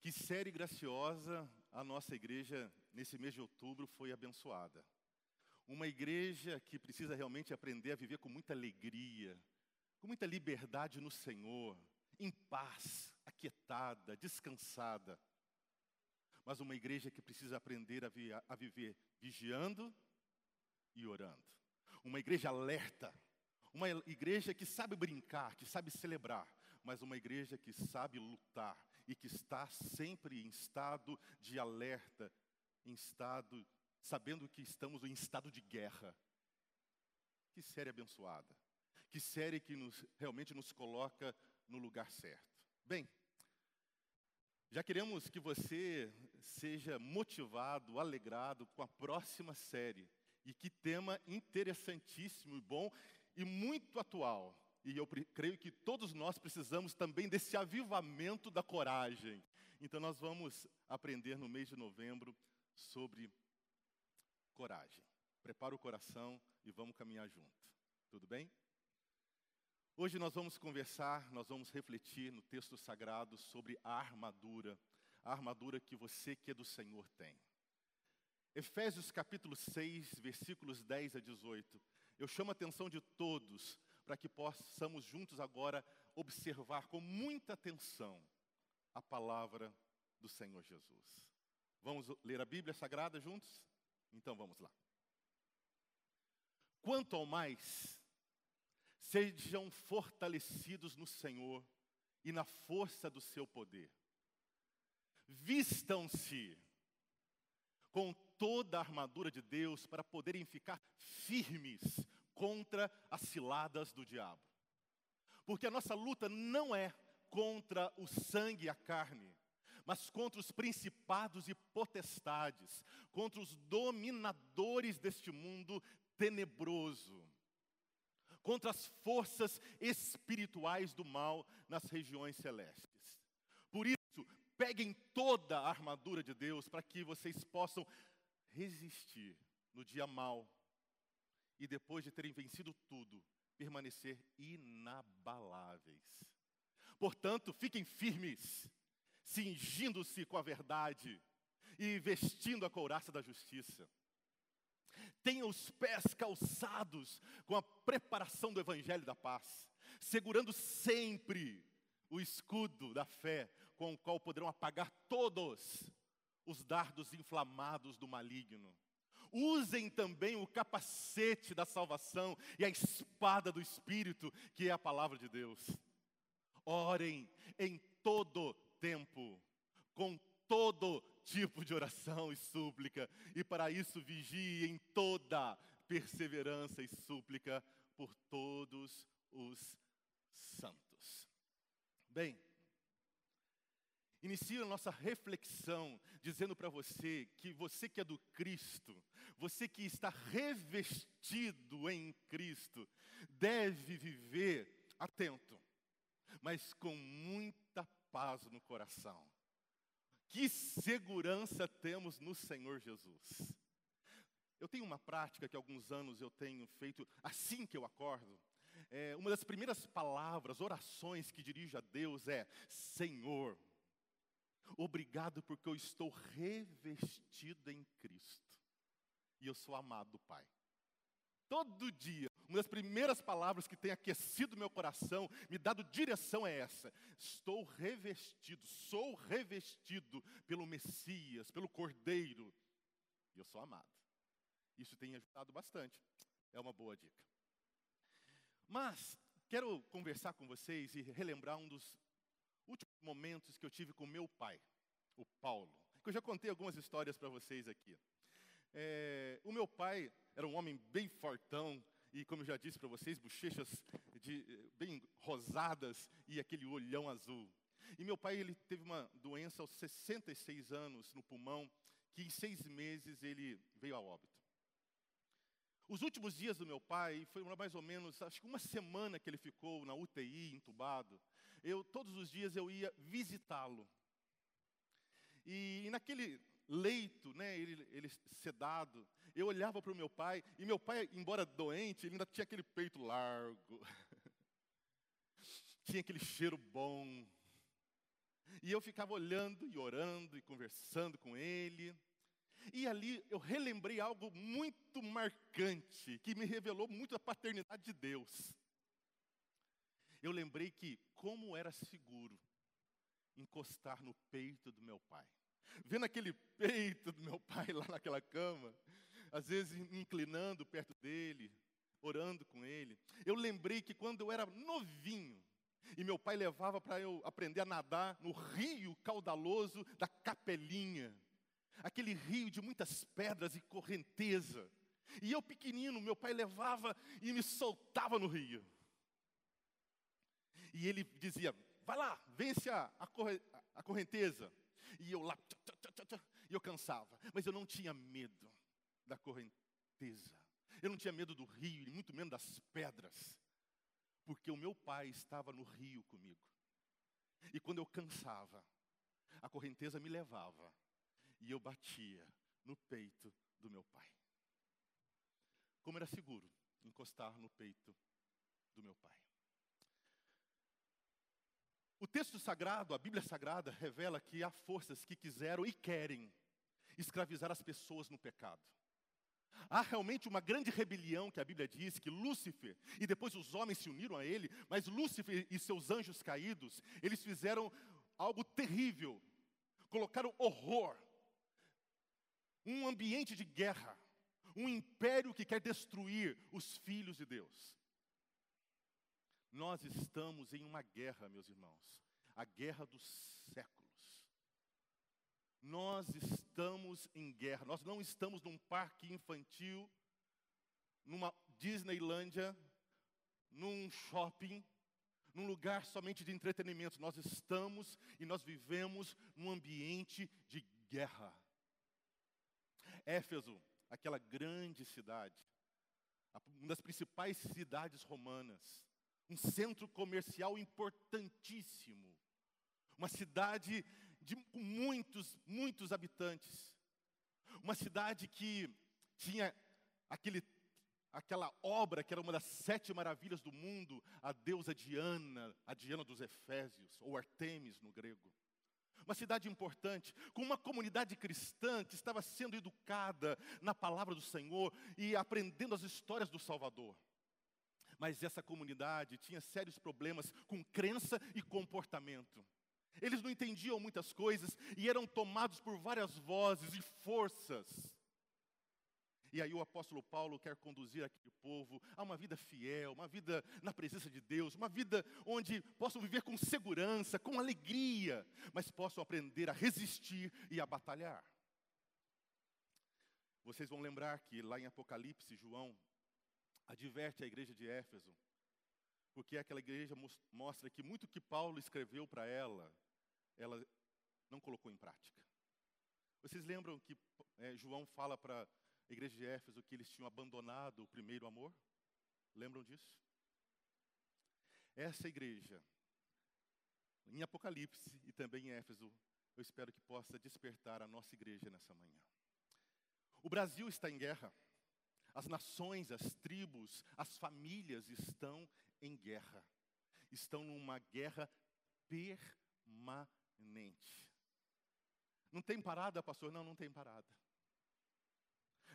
Que série graciosa a nossa igreja, nesse mês de outubro, foi abençoada. Uma igreja que precisa realmente aprender a viver com muita alegria, com muita liberdade no Senhor, em paz, aquietada, descansada. Mas uma igreja que precisa aprender a, vi a viver vigiando e orando. Uma igreja alerta, uma igreja que sabe brincar, que sabe celebrar, mas uma igreja que sabe lutar e que está sempre em estado de alerta, em estado, sabendo que estamos em estado de guerra. Que série abençoada. Que série que nos, realmente nos coloca no lugar certo. Bem, já queremos que você seja motivado, alegrado com a próxima série. E que tema interessantíssimo e bom e muito atual. E eu creio que todos nós precisamos também desse avivamento da coragem. Então, nós vamos aprender no mês de novembro sobre coragem. Prepara o coração e vamos caminhar junto. Tudo bem? Hoje nós vamos conversar, nós vamos refletir no texto sagrado sobre a armadura, a armadura que você que é do Senhor tem. Efésios capítulo 6, versículos 10 a 18. Eu chamo a atenção de todos para que possamos juntos agora observar com muita atenção a palavra do Senhor Jesus. Vamos ler a Bíblia Sagrada juntos? Então vamos lá. Quanto ao mais, sejam fortalecidos no Senhor e na força do seu poder. Vistam-se com toda a armadura de Deus para poderem ficar firmes contra as ciladas do diabo. Porque a nossa luta não é contra o sangue e a carne, mas contra os principados e potestades, contra os dominadores deste mundo tenebroso, contra as forças espirituais do mal nas regiões celestes. Por isso, peguem toda a armadura de Deus para que vocês possam resistir no dia mau e depois de terem vencido tudo, permanecer inabaláveis. Portanto, fiquem firmes, cingindo-se com a verdade e vestindo a couraça da justiça. Tenham os pés calçados com a preparação do evangelho da paz, segurando sempre o escudo da fé, com o qual poderão apagar todos os dardos inflamados do maligno. Usem também o capacete da salvação e a espada do Espírito, que é a palavra de Deus. Orem em todo tempo, com todo tipo de oração e súplica, e para isso vigiem toda perseverança e súplica por todos os santos. Bem, Inicio a nossa reflexão dizendo para você que você que é do Cristo, você que está revestido em Cristo, deve viver atento, mas com muita paz no coração. Que segurança temos no Senhor Jesus. Eu tenho uma prática que há alguns anos eu tenho feito assim que eu acordo. É, uma das primeiras palavras, orações que dirijo a Deus é: Senhor, Obrigado porque eu estou revestido em Cristo. E eu sou amado do Pai. Todo dia, uma das primeiras palavras que tem aquecido meu coração, me dado direção é essa: estou revestido, sou revestido pelo Messias, pelo Cordeiro, e eu sou amado. Isso tem ajudado bastante, é uma boa dica. Mas quero conversar com vocês e relembrar um dos últimos momentos que eu tive com meu pai, o Paulo. Eu já contei algumas histórias para vocês aqui. É, o meu pai era um homem bem fortão e, como eu já disse para vocês, bochechas de, bem rosadas e aquele olhão azul. E meu pai ele teve uma doença aos 66 anos no pulmão, que em seis meses ele veio a óbito. Os últimos dias do meu pai, foi mais ou menos, acho que uma semana que ele ficou na UTI, entubado eu todos os dias eu ia visitá-lo. E, e, naquele leito, né, ele, ele sedado, eu olhava para o meu pai, e meu pai, embora doente, ele ainda tinha aquele peito largo, tinha aquele cheiro bom. E eu ficava olhando e orando e conversando com ele. E ali eu relembrei algo muito marcante, que me revelou muito a paternidade de Deus. Eu lembrei que como era seguro encostar no peito do meu pai. Vendo aquele peito do meu pai lá naquela cama, às vezes me inclinando perto dele, orando com ele. Eu lembrei que quando eu era novinho, e meu pai levava para eu aprender a nadar no rio caudaloso da Capelinha, aquele rio de muitas pedras e correnteza. E eu pequenino, meu pai levava e me soltava no rio. E ele dizia: Vai lá, vence a, a correnteza. E eu lá, e eu cansava. Mas eu não tinha medo da correnteza. Eu não tinha medo do rio, e muito menos das pedras. Porque o meu pai estava no rio comigo. E quando eu cansava, a correnteza me levava. E eu batia no peito do meu pai. Como era seguro encostar no peito do meu pai. O texto sagrado, a Bíblia Sagrada, revela que há forças que quiseram e querem escravizar as pessoas no pecado. Há realmente uma grande rebelião que a Bíblia diz que Lúcifer, e depois os homens se uniram a ele, mas Lúcifer e seus anjos caídos, eles fizeram algo terrível, colocaram horror, um ambiente de guerra, um império que quer destruir os filhos de Deus. Nós estamos em uma guerra, meus irmãos, a guerra dos séculos. Nós estamos em guerra, nós não estamos num parque infantil, numa Disneylândia, num shopping, num lugar somente de entretenimento. Nós estamos e nós vivemos num ambiente de guerra. Éfeso, aquela grande cidade, uma das principais cidades romanas, um centro comercial importantíssimo, uma cidade de muitos, muitos habitantes, uma cidade que tinha aquele, aquela obra que era uma das sete maravilhas do mundo, a deusa Diana, a Diana dos Efésios, ou Artemis no grego. Uma cidade importante, com uma comunidade cristã que estava sendo educada na palavra do Senhor e aprendendo as histórias do Salvador. Mas essa comunidade tinha sérios problemas com crença e comportamento. Eles não entendiam muitas coisas e eram tomados por várias vozes e forças. E aí o apóstolo Paulo quer conduzir aquele povo a uma vida fiel, uma vida na presença de Deus, uma vida onde possam viver com segurança, com alegria, mas possam aprender a resistir e a batalhar. Vocês vão lembrar que lá em Apocalipse, João adverte a igreja de Éfeso, porque aquela igreja mostra que muito que Paulo escreveu para ela, ela não colocou em prática. Vocês lembram que é, João fala para a igreja de Éfeso que eles tinham abandonado o primeiro amor? Lembram disso? Essa igreja, em Apocalipse e também em Éfeso, eu espero que possa despertar a nossa igreja nessa manhã. O Brasil está em guerra. As nações, as tribos, as famílias estão em guerra. Estão numa guerra permanente. Não tem parada, pastor? Não, não tem parada.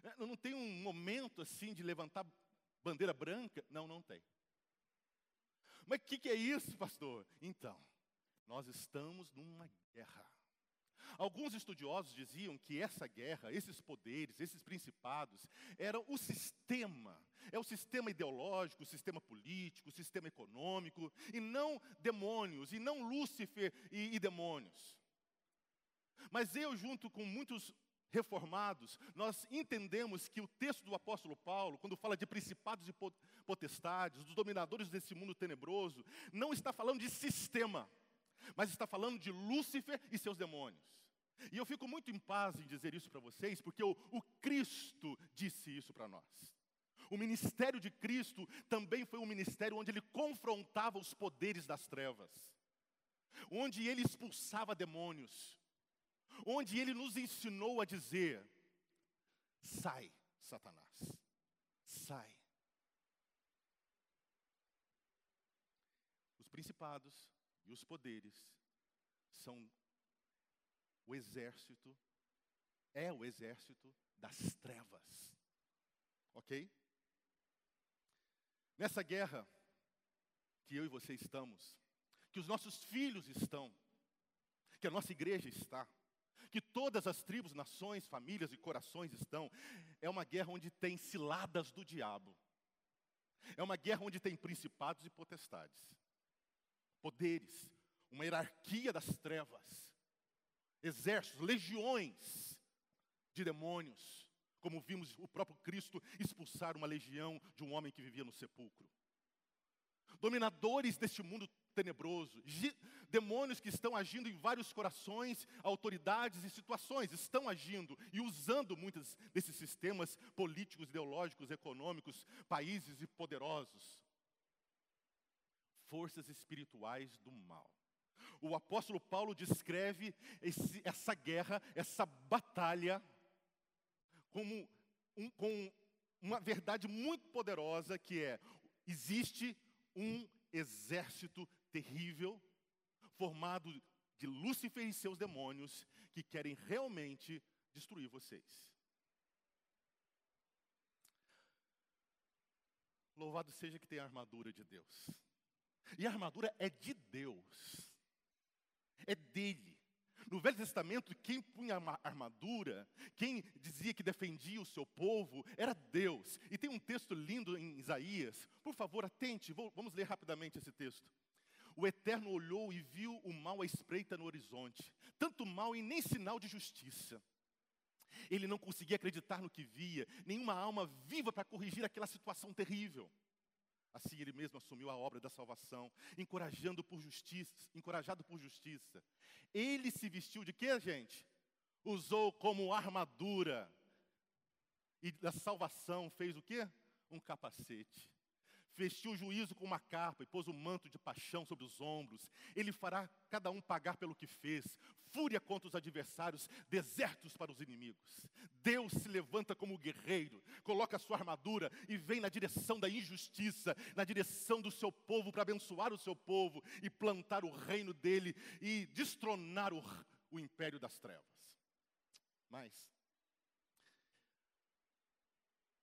É, não tem um momento assim de levantar bandeira branca? Não, não tem. Mas o que, que é isso, pastor? Então, nós estamos numa guerra. Alguns estudiosos diziam que essa guerra, esses poderes, esses principados, eram o sistema, é o sistema ideológico, o sistema político, o sistema econômico, e não demônios, e não Lúcifer e, e demônios. Mas eu, junto com muitos reformados, nós entendemos que o texto do apóstolo Paulo, quando fala de principados e potestades, dos dominadores desse mundo tenebroso, não está falando de sistema, mas está falando de Lúcifer e seus demônios. E eu fico muito em paz em dizer isso para vocês, porque o, o Cristo disse isso para nós. O ministério de Cristo também foi um ministério onde ele confrontava os poderes das trevas, onde ele expulsava demônios, onde ele nos ensinou a dizer: sai, Satanás, sai. Os principados e os poderes são o exército, é o exército das trevas. Ok? Nessa guerra que eu e você estamos, que os nossos filhos estão, que a nossa igreja está, que todas as tribos, nações, famílias e corações estão, é uma guerra onde tem ciladas do diabo. É uma guerra onde tem principados e potestades, poderes, uma hierarquia das trevas, exércitos, legiões de demônios, como vimos o próprio Cristo expulsar uma legião de um homem que vivia no sepulcro. Dominadores deste mundo tenebroso, demônios que estão agindo em vários corações, autoridades e situações, estão agindo e usando muitos desses sistemas políticos, ideológicos, econômicos, países e poderosos. Forças espirituais do mal. O apóstolo Paulo descreve esse, essa guerra, essa batalha, como um, com uma verdade muito poderosa que é: existe um exército terrível, formado de Lúcifer e seus demônios, que querem realmente destruir vocês. Louvado seja que tem a armadura de Deus. E a armadura é de Deus. É dele. No Velho Testamento, quem punha a armadura, quem dizia que defendia o seu povo, era Deus. E tem um texto lindo em Isaías. Por favor, atente, vamos ler rapidamente esse texto. O Eterno olhou e viu o mal à espreita no horizonte, tanto mal e nem sinal de justiça. Ele não conseguia acreditar no que via, nenhuma alma viva para corrigir aquela situação terrível. Assim ele mesmo assumiu a obra da salvação, encorajando por justiça, encorajado por justiça. Ele se vestiu de quê, gente? Usou como armadura. E da salvação fez o quê? Um capacete vestiu o juízo com uma capa e pôs o um manto de paixão sobre os ombros. Ele fará cada um pagar pelo que fez, fúria contra os adversários, desertos para os inimigos. Deus se levanta como guerreiro, coloca a sua armadura e vem na direção da injustiça, na direção do seu povo, para abençoar o seu povo e plantar o reino dele e destronar o, o império das trevas. Mas,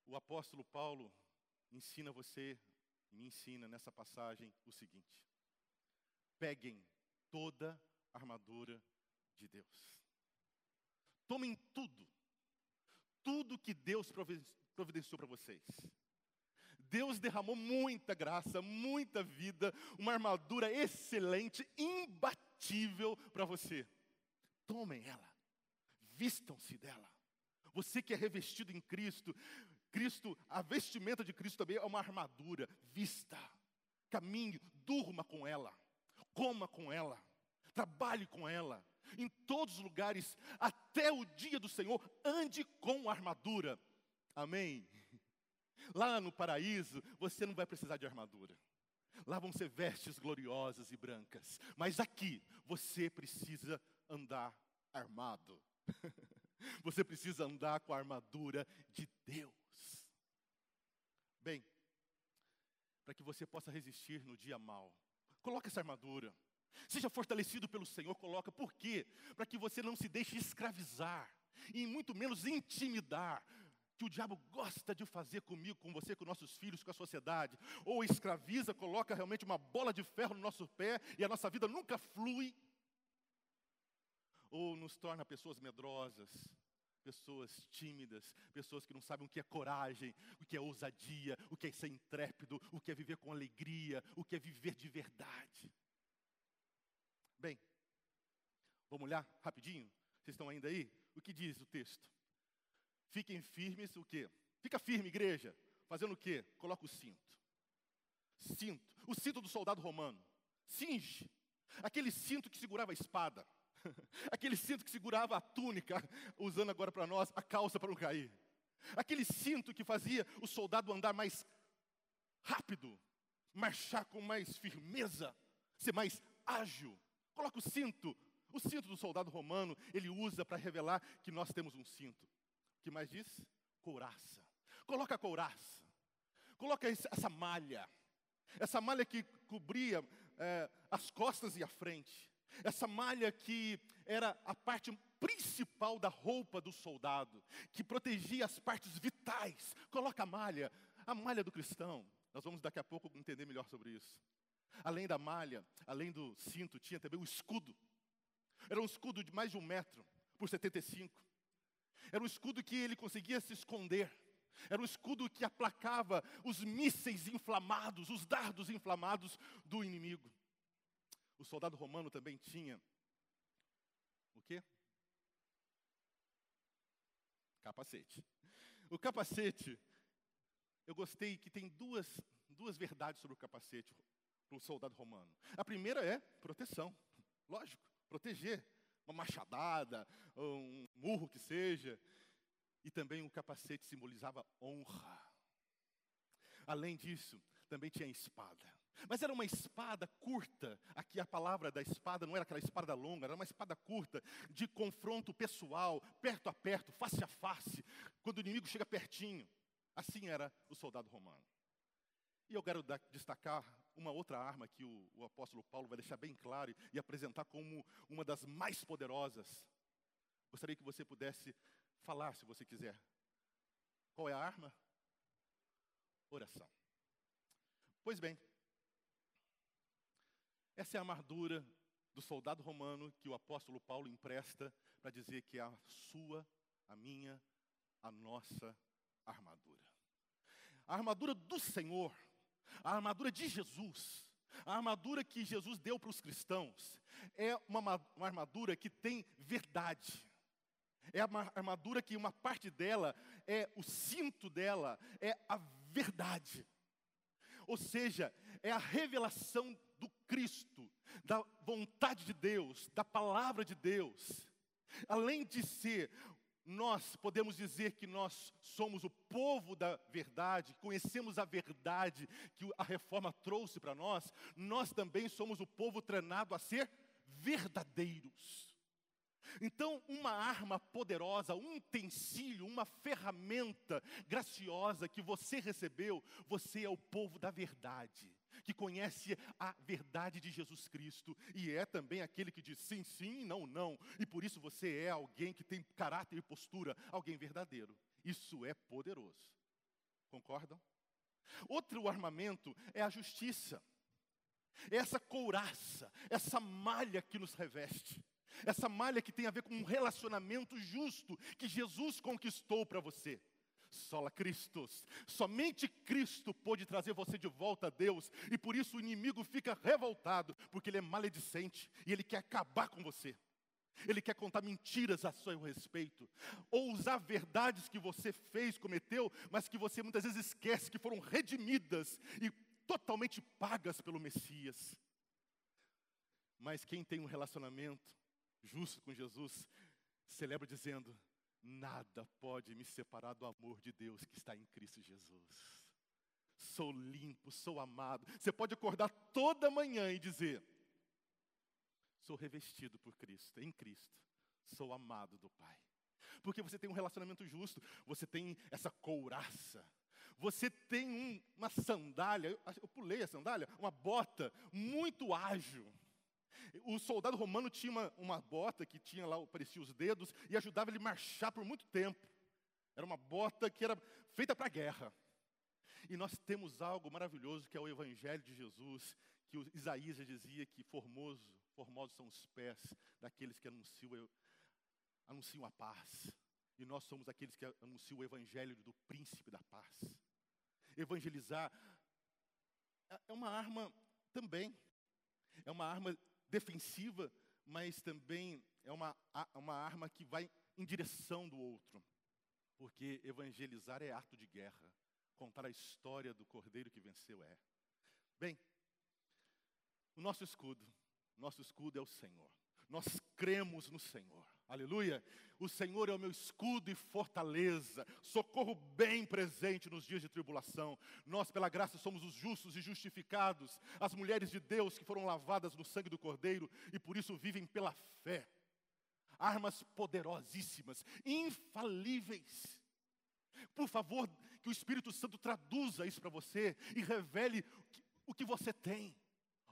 o apóstolo Paulo ensina você me ensina nessa passagem o seguinte: peguem toda a armadura de Deus. Tomem tudo, tudo que Deus providenciou para vocês. Deus derramou muita graça, muita vida, uma armadura excelente, imbatível para você. Tomem ela, vistam-se dela. Você que é revestido em Cristo, Cristo, a vestimenta de Cristo também é uma armadura. Vista, caminhe, durma com ela, coma com ela, trabalhe com ela. Em todos os lugares, até o dia do Senhor, ande com armadura. Amém? Lá no paraíso, você não vai precisar de armadura. Lá vão ser vestes gloriosas e brancas. Mas aqui, você precisa andar armado. Você precisa andar com a armadura de Deus. Bem, para que você possa resistir no dia mal, coloque essa armadura. Seja fortalecido pelo Senhor, coloca. Por quê? Para que você não se deixe escravizar e muito menos intimidar que o diabo gosta de fazer comigo, com você, com nossos filhos, com a sociedade. Ou escraviza, coloca realmente uma bola de ferro no nosso pé e a nossa vida nunca flui. Ou nos torna pessoas medrosas, pessoas tímidas, pessoas que não sabem o que é coragem, o que é ousadia, o que é ser intrépido, o que é viver com alegria, o que é viver de verdade. Bem, vamos olhar rapidinho? Vocês estão ainda aí? O que diz o texto? Fiquem firmes, o quê? Fica firme, igreja. Fazendo o quê? Coloca o cinto. Cinto. O cinto do soldado romano. Cinge. Aquele cinto que segurava a espada. Aquele cinto que segurava a túnica, usando agora para nós a calça para não cair. Aquele cinto que fazia o soldado andar mais rápido, marchar com mais firmeza, ser mais ágil. Coloca o cinto. O cinto do soldado romano, ele usa para revelar que nós temos um cinto. O que mais diz? Couraça. Coloca a couraça. Coloca essa malha. Essa malha que cobria é, as costas e a frente. Essa malha que era a parte principal da roupa do soldado, que protegia as partes vitais. Coloca a malha, a malha do cristão. Nós vamos daqui a pouco entender melhor sobre isso. Além da malha, além do cinto, tinha também o escudo. Era um escudo de mais de um metro por 75. Era um escudo que ele conseguia se esconder. Era um escudo que aplacava os mísseis inflamados, os dardos inflamados do inimigo. O soldado romano também tinha o quê? Capacete. O capacete, eu gostei que tem duas, duas verdades sobre o capacete para o soldado romano. A primeira é proteção, lógico, proteger uma machadada, um murro que seja. E também o capacete simbolizava honra. Além disso, também tinha espada. Mas era uma espada curta. Aqui a palavra da espada não era aquela espada longa, era uma espada curta, de confronto pessoal, perto a perto, face a face, quando o inimigo chega pertinho. Assim era o soldado romano. E eu quero destacar uma outra arma que o, o apóstolo Paulo vai deixar bem claro e apresentar como uma das mais poderosas. Gostaria que você pudesse falar, se você quiser. Qual é a arma? Oração. Pois bem, essa é a armadura do soldado romano que o apóstolo Paulo empresta para dizer que é a sua, a minha, a nossa armadura. A armadura do Senhor, a armadura de Jesus, a armadura que Jesus deu para os cristãos, é uma, uma armadura que tem verdade. É uma armadura que uma parte dela é o cinto dela, é a verdade. Ou seja, é a revelação Cristo, da vontade de Deus, da palavra de Deus. Além de ser, nós podemos dizer que nós somos o povo da verdade, conhecemos a verdade que a reforma trouxe para nós, nós também somos o povo treinado a ser verdadeiros. Então, uma arma poderosa, um utensílio, uma ferramenta graciosa que você recebeu, você é o povo da verdade, que conhece a verdade de Jesus Cristo e é também aquele que diz sim, sim, não, não. E por isso você é alguém que tem caráter e postura, alguém verdadeiro. Isso é poderoso. Concordam? Outro armamento é a justiça. É essa couraça, essa malha que nos reveste. Essa malha que tem a ver com um relacionamento justo que Jesus conquistou para você. Sola Cristos. Somente Cristo pode trazer você de volta a Deus. E por isso o inimigo fica revoltado, porque ele é maledicente e ele quer acabar com você. Ele quer contar mentiras a seu respeito, ou usar verdades que você fez, cometeu, mas que você muitas vezes esquece que foram redimidas e totalmente pagas pelo Messias. Mas quem tem um relacionamento justo com Jesus, celebra dizendo: Nada pode me separar do amor de Deus que está em Cristo Jesus. Sou limpo, sou amado. Você pode acordar toda manhã e dizer: Sou revestido por Cristo, em Cristo. Sou amado do Pai. Porque você tem um relacionamento justo, você tem essa couraça, você tem um, uma sandália, eu, eu pulei a sandália, uma bota muito ágil o soldado romano tinha uma, uma bota que tinha lá, parecia os dedos, e ajudava ele a marchar por muito tempo. Era uma bota que era feita para a guerra. E nós temos algo maravilhoso que é o Evangelho de Jesus, que Isaías já dizia que formoso, formosos são os pés daqueles que anunciam, anunciam a paz. E nós somos aqueles que anunciam o Evangelho do príncipe da paz. Evangelizar é, é uma arma também, é uma arma defensiva, mas também é uma, uma arma que vai em direção do outro. Porque evangelizar é ato de guerra. Contar a história do cordeiro que venceu é. Bem, o nosso escudo, nosso escudo é o Senhor. Nós cremos no Senhor. Aleluia. O Senhor é o meu escudo e fortaleza, socorro bem presente nos dias de tribulação. Nós, pela graça, somos os justos e justificados, as mulheres de Deus que foram lavadas no sangue do Cordeiro e por isso vivem pela fé. Armas poderosíssimas, infalíveis. Por favor, que o Espírito Santo traduza isso para você e revele o que você tem.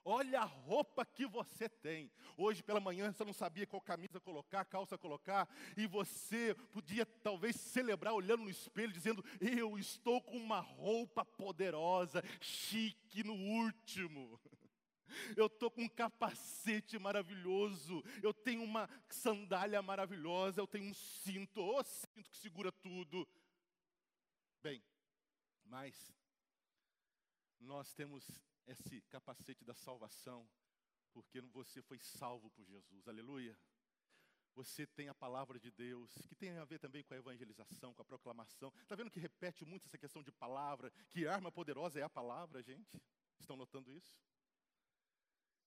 Olha a roupa que você tem. Hoje pela manhã você não sabia qual camisa colocar, calça colocar, e você podia talvez celebrar olhando no espelho, dizendo: Eu estou com uma roupa poderosa, chique no último. Eu estou com um capacete maravilhoso, eu tenho uma sandália maravilhosa, eu tenho um cinto, o oh, cinto que segura tudo. Bem, mas nós temos esse capacete da salvação, porque você foi salvo por Jesus, aleluia. Você tem a palavra de Deus, que tem a ver também com a evangelização, com a proclamação. Está vendo que repete muito essa questão de palavra? Que arma poderosa é a palavra, gente? Estão notando isso?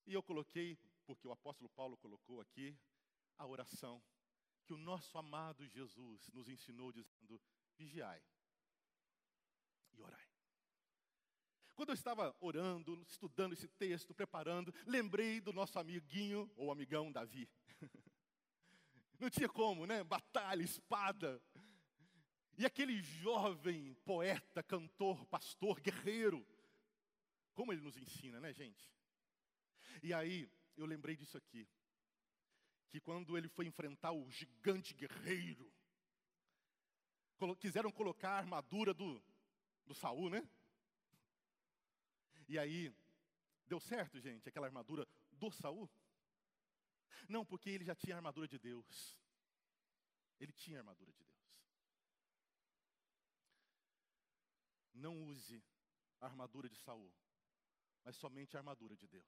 E eu coloquei, porque o apóstolo Paulo colocou aqui, a oração que o nosso amado Jesus nos ensinou, dizendo: vigiai e orai. Quando eu estava orando, estudando esse texto, preparando, lembrei do nosso amiguinho ou amigão Davi. Não tinha como, né? Batalha, espada. E aquele jovem poeta, cantor, pastor, guerreiro. Como ele nos ensina, né, gente? E aí, eu lembrei disso aqui. Que quando ele foi enfrentar o gigante guerreiro, quiseram colocar a armadura do, do Saul, né? E aí, deu certo, gente, aquela armadura do Saul? Não, porque ele já tinha a armadura de Deus. Ele tinha a armadura de Deus. Não use a armadura de Saul, mas somente a armadura de Deus.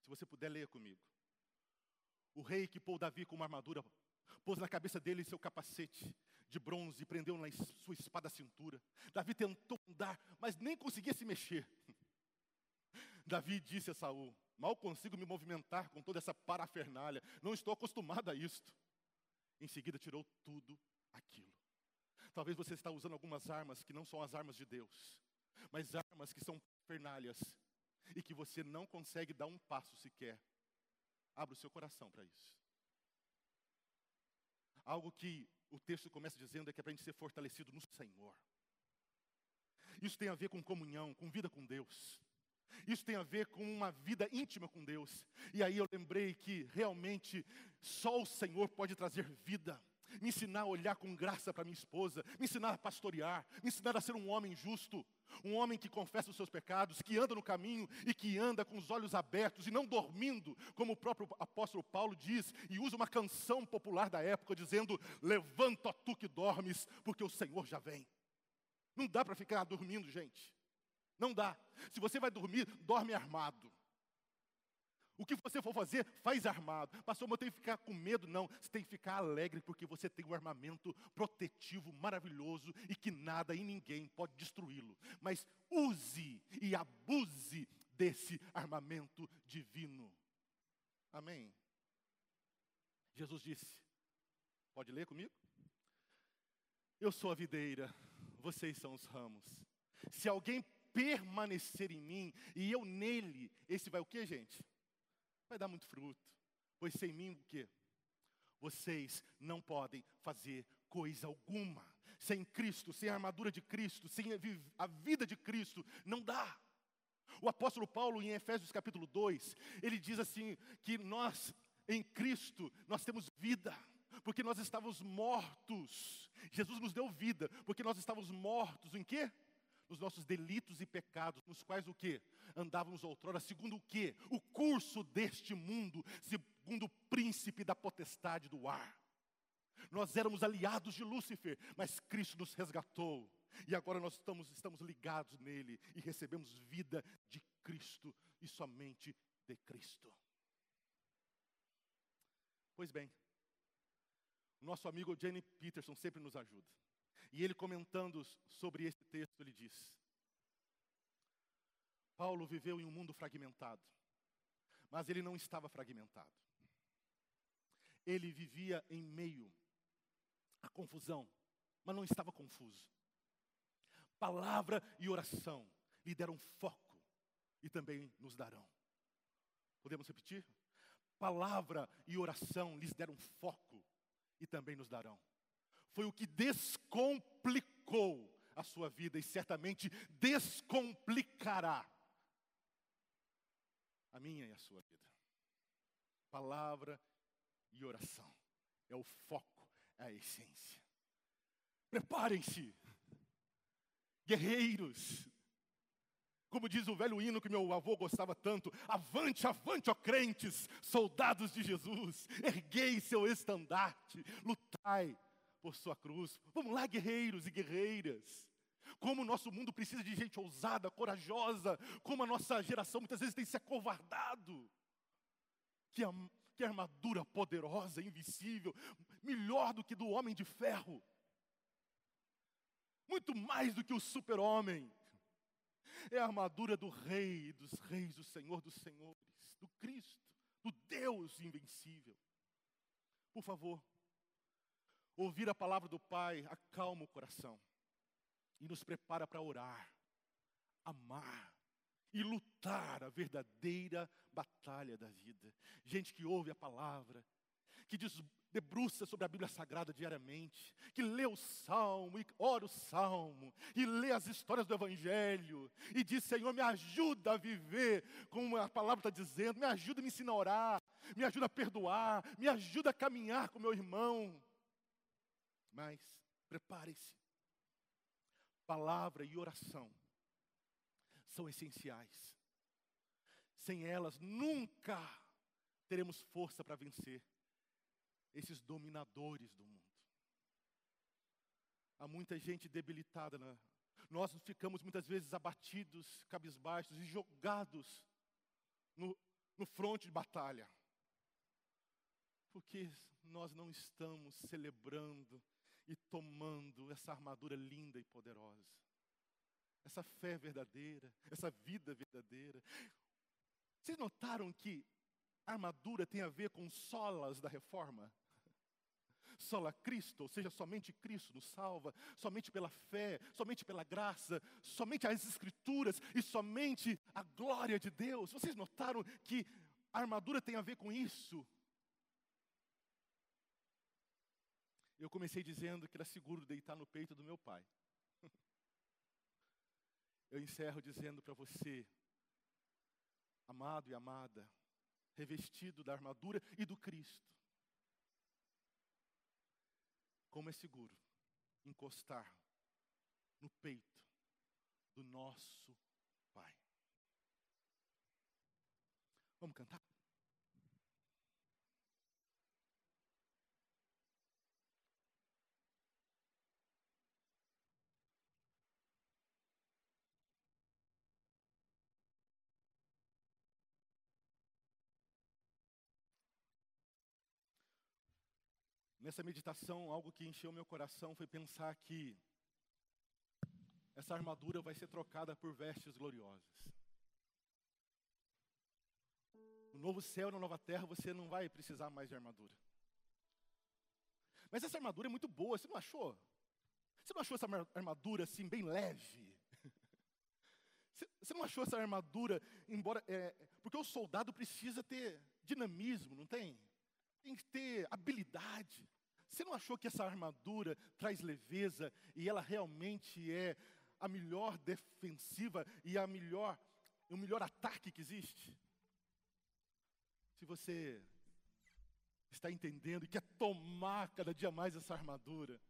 Se você puder ler comigo. O rei que pôs Davi com uma armadura, pôs na cabeça dele seu capacete de bronze e prendeu na sua espada à cintura. Davi tentou andar, mas nem conseguia se mexer. Davi disse a Saul: Mal consigo me movimentar com toda essa parafernália, não estou acostumado a isto. Em seguida, tirou tudo aquilo. Talvez você está usando algumas armas que não são as armas de Deus, mas armas que são parafernálias e que você não consegue dar um passo sequer. Abra o seu coração para isso. Algo que o texto começa dizendo é que é para a gente ser fortalecido no Senhor. Isso tem a ver com comunhão, com vida com Deus. Isso tem a ver com uma vida íntima com Deus. E aí eu lembrei que realmente só o Senhor pode trazer vida. Me ensinar a olhar com graça para minha esposa, me ensinar a pastorear, me ensinar a ser um homem justo, um homem que confessa os seus pecados, que anda no caminho e que anda com os olhos abertos e não dormindo, como o próprio apóstolo Paulo diz, e usa uma canção popular da época dizendo: Levanta tu que dormes, porque o Senhor já vem. Não dá para ficar dormindo, gente. Não dá. Se você vai dormir, dorme armado. O que você for fazer, faz armado. Pastor, mas eu tenho que ficar com medo? Não, você tem que ficar alegre, porque você tem um armamento protetivo maravilhoso e que nada e ninguém pode destruí-lo. Mas use e abuse desse armamento divino. Amém. Jesus disse: Pode ler comigo? Eu sou a videira, vocês são os ramos. Se alguém permanecer em mim e eu nele, esse vai o que, gente? Vai dar muito fruto. Pois sem mim o que? Vocês não podem fazer coisa alguma. Sem Cristo, sem a armadura de Cristo, sem a vida de Cristo, não dá. O apóstolo Paulo, em Efésios capítulo 2, ele diz assim: que nós, em Cristo, nós temos vida, porque nós estávamos mortos. Jesus nos deu vida, porque nós estávamos mortos em quê? Os nossos delitos e pecados, nos quais o que? Andávamos outrora, segundo o que? O curso deste mundo, segundo o príncipe da potestade do ar. Nós éramos aliados de Lúcifer, mas Cristo nos resgatou. E agora nós estamos, estamos ligados nele e recebemos vida de Cristo e somente de Cristo. Pois bem, nosso amigo Jenny Peterson sempre nos ajuda. E ele comentando sobre texto, ele diz: Paulo viveu em um mundo fragmentado, mas ele não estava fragmentado. Ele vivia em meio à confusão, mas não estava confuso. Palavra e oração lhe deram foco e também nos darão. Podemos repetir? Palavra e oração lhes deram foco e também nos darão foi o que descomplicou a sua vida e certamente descomplicará a minha e a sua vida. Palavra e oração é o foco, é a essência. Preparem-se, guerreiros. Como diz o velho hino que meu avô gostava tanto: Avante, avante, ó crentes, soldados de Jesus, erguei seu estandarte, lutai por sua cruz. Vamos lá, guerreiros e guerreiras. Como o nosso mundo precisa de gente ousada, corajosa, como a nossa geração muitas vezes tem se acovardado. Que, a, que armadura poderosa, invisível, melhor do que do homem de ferro muito mais do que o super-homem. É a armadura do Rei dos Reis, do Senhor dos Senhores, do Cristo, do Deus invencível. Por favor, ouvir a palavra do Pai acalma o coração e nos prepara para orar, amar e lutar a verdadeira batalha da vida. Gente que ouve a palavra, que debruça sobre a Bíblia Sagrada diariamente, que lê o Salmo, e ora o Salmo, e lê as histórias do Evangelho, e diz: Senhor, me ajuda a viver como a palavra está dizendo, me ajuda, me ensina a orar, me ajuda a perdoar, me ajuda a caminhar com meu irmão. Mas, prepare-se, palavra e oração são essenciais. Sem elas, nunca teremos força para vencer esses dominadores do mundo. Há muita gente debilitada. Né? Nós ficamos muitas vezes abatidos, cabisbaixos e jogados no, no fronte de batalha. Porque nós não estamos celebrando e tomando essa armadura linda e poderosa. Essa fé verdadeira, essa vida verdadeira. Vocês notaram que armadura tem a ver com solas da reforma? sola Cristo, ou seja, somente Cristo nos salva, somente pela fé, somente pela graça, somente as Escrituras e somente a glória de Deus. Vocês notaram que a armadura tem a ver com isso? Eu comecei dizendo que era seguro deitar no peito do meu pai. Eu encerro dizendo para você, amado e amada, revestido da armadura e do Cristo, como é seguro encostar no peito do nosso Pai. Vamos cantar? Nessa meditação, algo que encheu meu coração foi pensar que essa armadura vai ser trocada por vestes gloriosas. No novo céu na nova terra você não vai precisar mais de armadura. Mas essa armadura é muito boa, você não achou? Você não achou essa armadura assim, bem leve? Você não achou essa armadura, embora. É, porque o soldado precisa ter dinamismo, não tem? Tem que ter habilidade. Você não achou que essa armadura traz leveza e ela realmente é a melhor defensiva e a melhor, o melhor ataque que existe? Se você está entendendo e quer tomar cada dia mais essa armadura,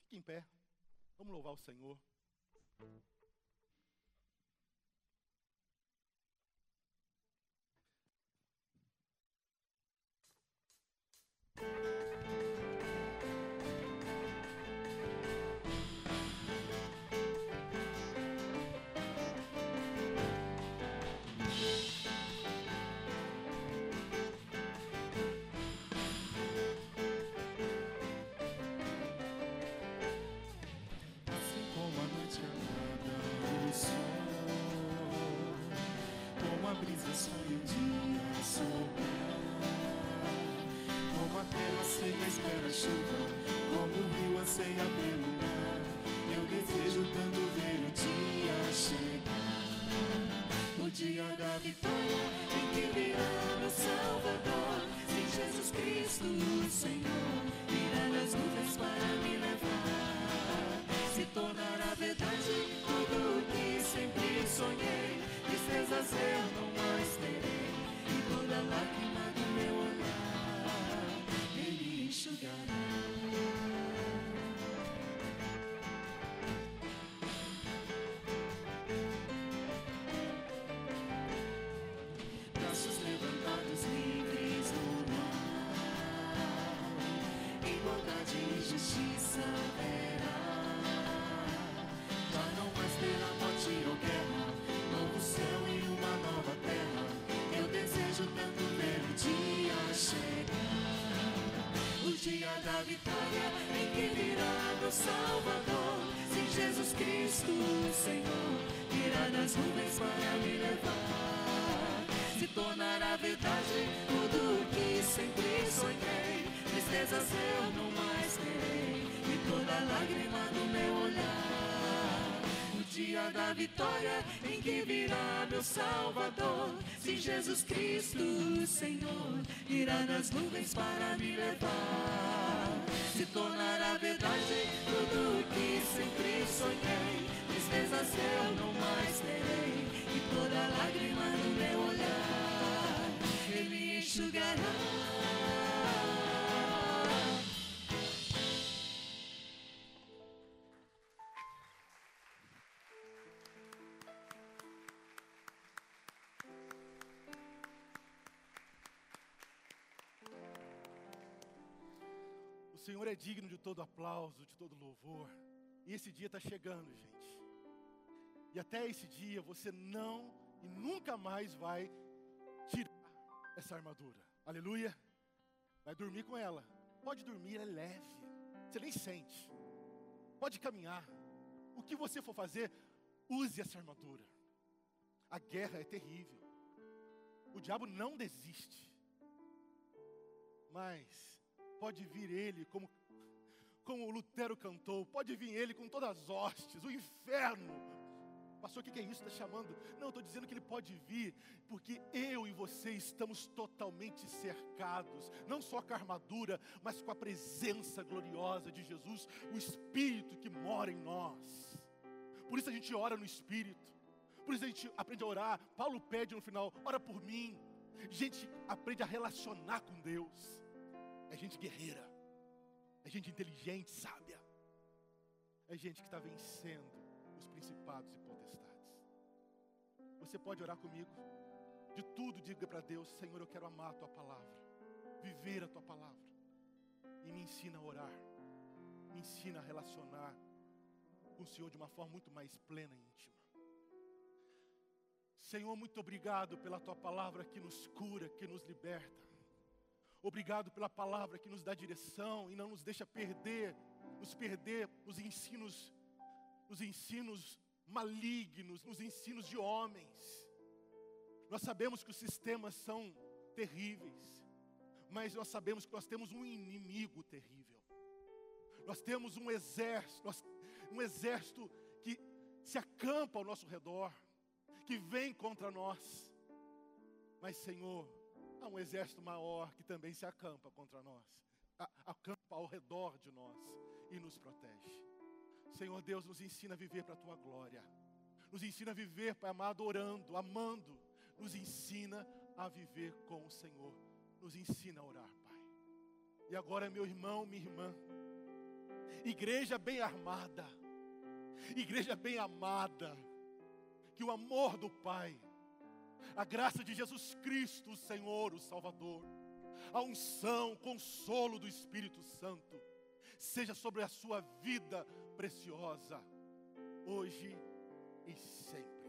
fique em pé. Vamos louvar o Senhor. Bondade e justiça verá. Já não mais terá morte ou guerra, novo céu e uma nova terra. Eu desejo tanto ver o dia chegar. O dia da vitória em que virá meu Salvador. Sim, Jesus Cristo, Senhor, virá nas nuvens para me levar. Se tornará verdade tudo o que sempre sonhei. Tristezas eu dia da vitória em que virá meu Salvador. Se Jesus Cristo, Senhor, irá nas nuvens para me levar. Se tornará verdade tudo o que sempre sonhei. Tristezas eu não mais terei, e toda lágrima no meu olhar, Ele enxugará. Senhor é digno de todo aplauso, de todo louvor. E esse dia está chegando, gente. E até esse dia você não e nunca mais vai tirar essa armadura. Aleluia. Vai dormir com ela. Pode dormir, é leve. Você nem sente. Pode caminhar. O que você for fazer, use essa armadura. A guerra é terrível. O diabo não desiste. Mas pode vir ele como como o Lutero cantou, pode vir ele com todas as hostes, o inferno. Pastor, o que é isso? Está chamando? Não, estou dizendo que ele pode vir, porque eu e você estamos totalmente cercados, não só com a armadura, mas com a presença gloriosa de Jesus, o Espírito que mora em nós. Por isso a gente ora no Espírito, por isso a gente aprende a orar. Paulo pede no final: ora por mim. Gente aprende a relacionar com Deus, é gente guerreira, é gente inteligente, sábia, é gente que está vencendo os principados e potestades. Você pode orar comigo, de tudo diga para Deus: Senhor, eu quero amar a tua palavra, viver a tua palavra, e me ensina a orar, me ensina a relacionar com o Senhor de uma forma muito mais plena e íntima. Senhor, muito obrigado pela tua palavra que nos cura, que nos liberta. Obrigado pela palavra que nos dá direção e não nos deixa perder, nos perder nos ensinos, nos ensinos malignos, nos ensinos de homens. Nós sabemos que os sistemas são terríveis, mas nós sabemos que nós temos um inimigo terrível. Nós temos um exército, um exército que se acampa ao nosso redor, que vem contra nós. Mas, Senhor, há um exército maior que também se acampa contra nós, acampa ao redor de nós e nos protege. Senhor Deus, nos ensina a viver para a tua glória, nos ensina a viver, Pai amado, orando, amando, nos ensina a viver com o Senhor, nos ensina a orar, Pai. E agora, meu irmão, minha irmã, igreja bem armada, igreja bem amada, que o amor do Pai, a graça de Jesus Cristo, o Senhor, o Salvador, a unção, consolo do Espírito Santo, seja sobre a sua vida preciosa, hoje e sempre.